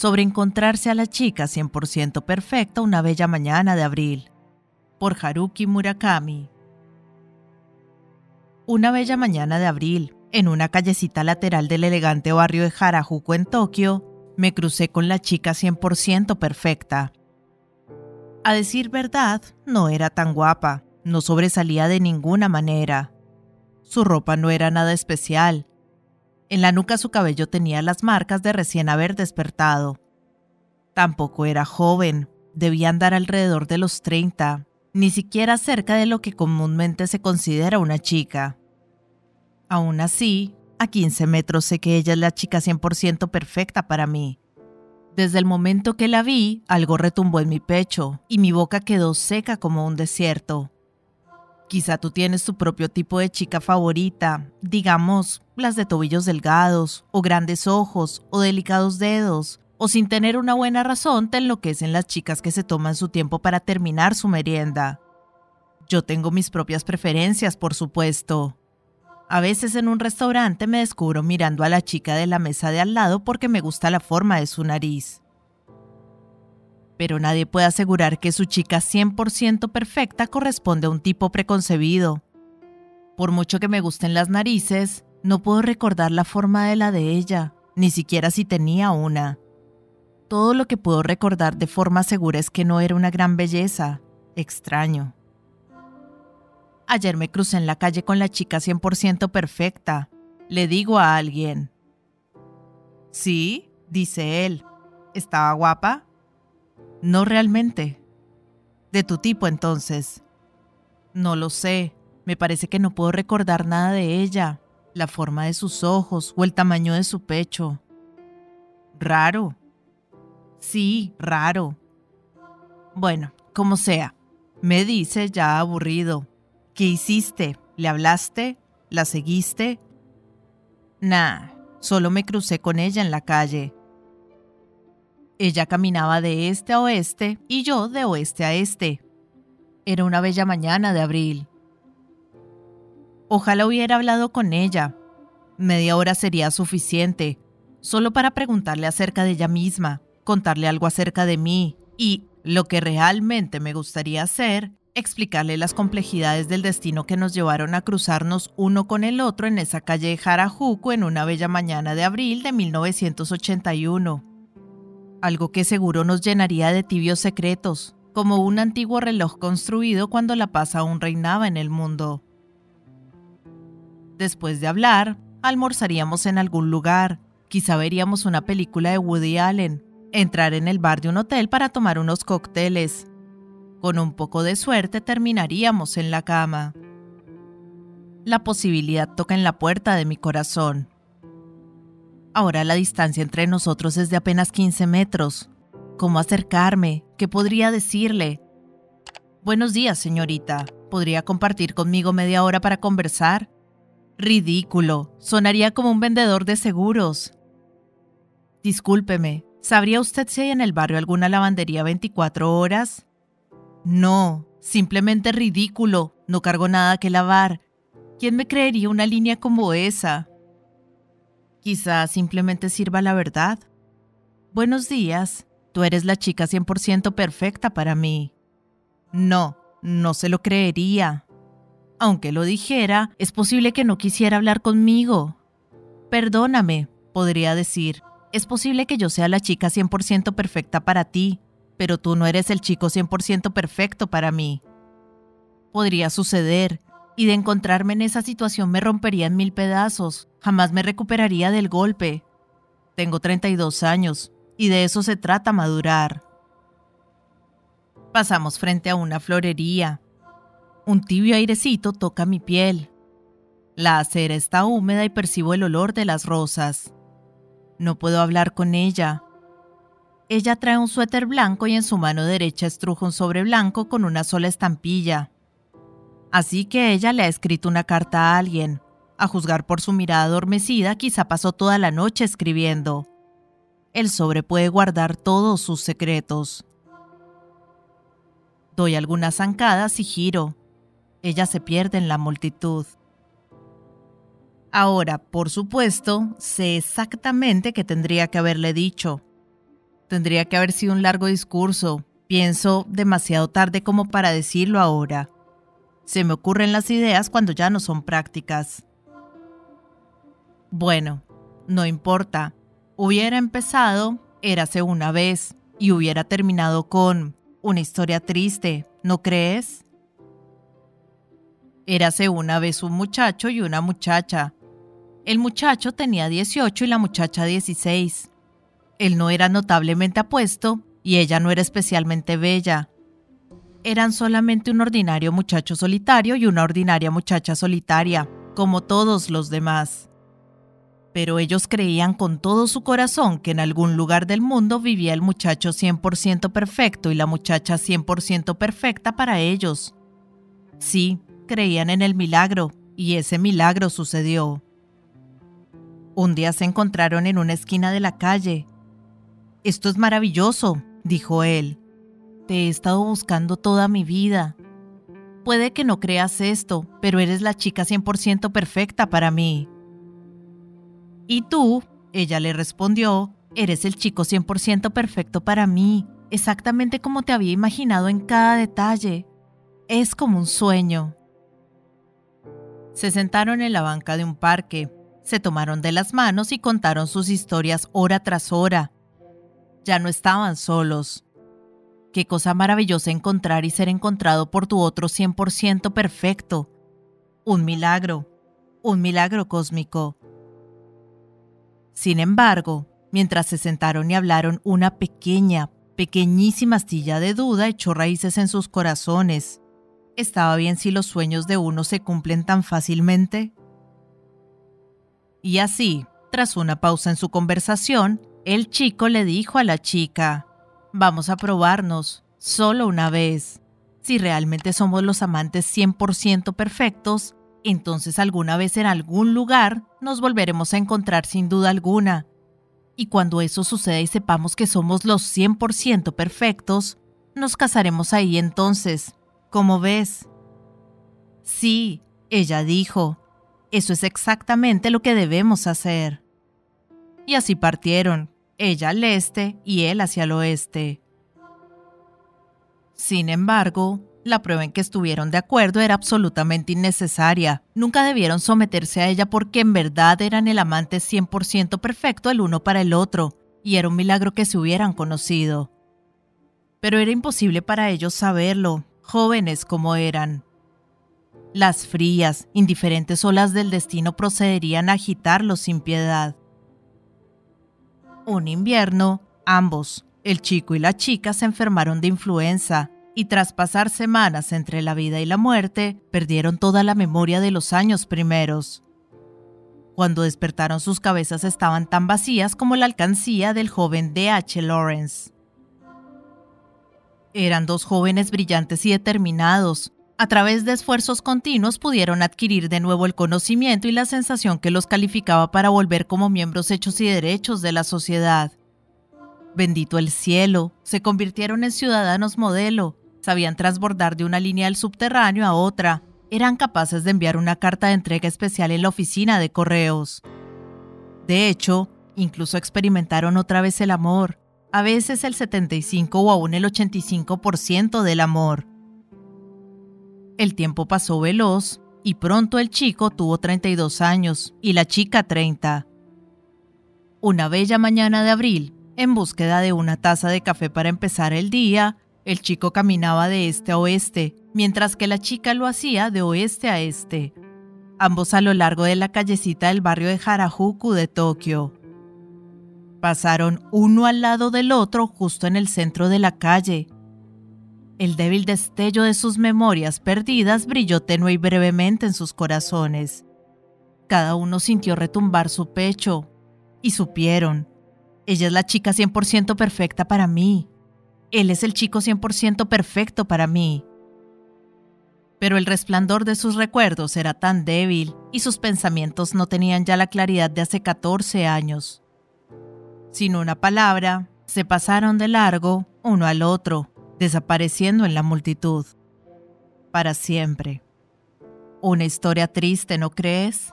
sobre encontrarse a la chica 100% perfecta una bella mañana de abril, por Haruki Murakami. Una bella mañana de abril, en una callecita lateral del elegante barrio de Harajuku en Tokio, me crucé con la chica 100% perfecta. A decir verdad, no era tan guapa, no sobresalía de ninguna manera. Su ropa no era nada especial. En la nuca su cabello tenía las marcas de recién haber despertado. Tampoco era joven, debía andar alrededor de los 30, ni siquiera cerca de lo que comúnmente se considera una chica. Aún así, a 15 metros sé que ella es la chica 100% perfecta para mí. Desde el momento que la vi, algo retumbó en mi pecho y mi boca quedó seca como un desierto. Quizá tú tienes tu propio tipo de chica favorita, digamos, las de tobillos delgados, o grandes ojos, o delicados dedos, o sin tener una buena razón te enloquecen las chicas que se toman su tiempo para terminar su merienda. Yo tengo mis propias preferencias, por supuesto. A veces en un restaurante me descubro mirando a la chica de la mesa de al lado porque me gusta la forma de su nariz. Pero nadie puede asegurar que su chica 100% perfecta corresponde a un tipo preconcebido. Por mucho que me gusten las narices, no puedo recordar la forma de la de ella, ni siquiera si tenía una. Todo lo que puedo recordar de forma segura es que no era una gran belleza. Extraño. Ayer me crucé en la calle con la chica 100% perfecta. Le digo a alguien. Sí, dice él. ¿Estaba guapa? No realmente. De tu tipo entonces. No lo sé. Me parece que no puedo recordar nada de ella. La forma de sus ojos o el tamaño de su pecho. Raro. Sí, raro. Bueno, como sea. Me dice ya aburrido. ¿Qué hiciste? ¿Le hablaste? ¿La seguiste? Nah, solo me crucé con ella en la calle. Ella caminaba de este a oeste y yo de oeste a este. Era una bella mañana de abril. Ojalá hubiera hablado con ella. Media hora sería suficiente, solo para preguntarle acerca de ella misma, contarle algo acerca de mí y, lo que realmente me gustaría hacer, explicarle las complejidades del destino que nos llevaron a cruzarnos uno con el otro en esa calle de Harajuku en una bella mañana de abril de 1981. Algo que seguro nos llenaría de tibios secretos, como un antiguo reloj construido cuando la paz aún reinaba en el mundo. Después de hablar, almorzaríamos en algún lugar, quizá veríamos una película de Woody Allen, entrar en el bar de un hotel para tomar unos cócteles, con un poco de suerte terminaríamos en la cama. La posibilidad toca en la puerta de mi corazón. Ahora la distancia entre nosotros es de apenas 15 metros. ¿Cómo acercarme? ¿Qué podría decirle? Buenos días, señorita. ¿Podría compartir conmigo media hora para conversar? Ridículo. Sonaría como un vendedor de seguros. Discúlpeme, ¿sabría usted si hay en el barrio alguna lavandería 24 horas? No, simplemente ridículo, no cargo nada que lavar. ¿Quién me creería una línea como esa? Quizá simplemente sirva la verdad. Buenos días, tú eres la chica 100% perfecta para mí. No, no se lo creería. Aunque lo dijera, es posible que no quisiera hablar conmigo. Perdóname, podría decir. Es posible que yo sea la chica 100% perfecta para ti, pero tú no eres el chico 100% perfecto para mí. Podría suceder, y de encontrarme en esa situación me rompería en mil pedazos, jamás me recuperaría del golpe. Tengo 32 años, y de eso se trata madurar. Pasamos frente a una florería. Un tibio airecito toca mi piel. La acera está húmeda y percibo el olor de las rosas. No puedo hablar con ella, ella trae un suéter blanco y en su mano derecha estruja un sobre blanco con una sola estampilla. Así que ella le ha escrito una carta a alguien. A juzgar por su mirada adormecida, quizá pasó toda la noche escribiendo. El sobre puede guardar todos sus secretos. Doy algunas zancadas y giro. Ella se pierde en la multitud. Ahora, por supuesto, sé exactamente qué tendría que haberle dicho Tendría que haber sido un largo discurso. Pienso demasiado tarde como para decirlo ahora. Se me ocurren las ideas cuando ya no son prácticas. Bueno, no importa. Hubiera empezado, érase una vez, y hubiera terminado con una historia triste, ¿no crees? Érase una vez un muchacho y una muchacha. El muchacho tenía 18 y la muchacha 16. Él no era notablemente apuesto y ella no era especialmente bella. Eran solamente un ordinario muchacho solitario y una ordinaria muchacha solitaria, como todos los demás. Pero ellos creían con todo su corazón que en algún lugar del mundo vivía el muchacho 100% perfecto y la muchacha 100% perfecta para ellos. Sí, creían en el milagro, y ese milagro sucedió. Un día se encontraron en una esquina de la calle, esto es maravilloso, dijo él. Te he estado buscando toda mi vida. Puede que no creas esto, pero eres la chica 100% perfecta para mí. Y tú, ella le respondió, eres el chico 100% perfecto para mí, exactamente como te había imaginado en cada detalle. Es como un sueño. Se sentaron en la banca de un parque, se tomaron de las manos y contaron sus historias hora tras hora, ya no estaban solos. Qué cosa maravillosa encontrar y ser encontrado por tu otro 100% perfecto. Un milagro, un milagro cósmico. Sin embargo, mientras se sentaron y hablaron, una pequeña, pequeñísima astilla de duda echó raíces en sus corazones. ¿Estaba bien si los sueños de uno se cumplen tan fácilmente? Y así, tras una pausa en su conversación, el chico le dijo a la chica, vamos a probarnos, solo una vez. Si realmente somos los amantes 100% perfectos, entonces alguna vez en algún lugar nos volveremos a encontrar sin duda alguna. Y cuando eso suceda y sepamos que somos los 100% perfectos, nos casaremos ahí entonces. ¿Cómo ves? Sí, ella dijo, eso es exactamente lo que debemos hacer y así partieron, ella al este y él hacia el oeste. Sin embargo, la prueba en que estuvieron de acuerdo era absolutamente innecesaria. Nunca debieron someterse a ella porque en verdad eran el amante 100% perfecto el uno para el otro, y era un milagro que se hubieran conocido. Pero era imposible para ellos saberlo, jóvenes como eran. Las frías, indiferentes olas del destino procederían a agitarlos sin piedad. Un invierno, ambos, el chico y la chica, se enfermaron de influenza y tras pasar semanas entre la vida y la muerte, perdieron toda la memoria de los años primeros. Cuando despertaron sus cabezas estaban tan vacías como la alcancía del joven D.H. Lawrence. Eran dos jóvenes brillantes y determinados. A través de esfuerzos continuos pudieron adquirir de nuevo el conocimiento y la sensación que los calificaba para volver como miembros hechos y derechos de la sociedad. Bendito el cielo, se convirtieron en ciudadanos modelo, sabían transbordar de una línea del subterráneo a otra, eran capaces de enviar una carta de entrega especial en la oficina de correos. De hecho, incluso experimentaron otra vez el amor, a veces el 75 o aún el 85% del amor. El tiempo pasó veloz y pronto el chico tuvo 32 años y la chica 30. Una bella mañana de abril, en búsqueda de una taza de café para empezar el día, el chico caminaba de este a oeste, mientras que la chica lo hacía de oeste a este, ambos a lo largo de la callecita del barrio de Harajuku de Tokio. Pasaron uno al lado del otro justo en el centro de la calle, el débil destello de sus memorias perdidas brilló tenue y brevemente en sus corazones. Cada uno sintió retumbar su pecho y supieron, ella es la chica 100% perfecta para mí. Él es el chico 100% perfecto para mí. Pero el resplandor de sus recuerdos era tan débil y sus pensamientos no tenían ya la claridad de hace 14 años. Sin una palabra, se pasaron de largo uno al otro, desapareciendo en la multitud. Para siempre. Una historia triste, ¿no crees?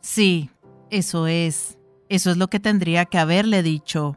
Sí, eso es. Eso es lo que tendría que haberle dicho.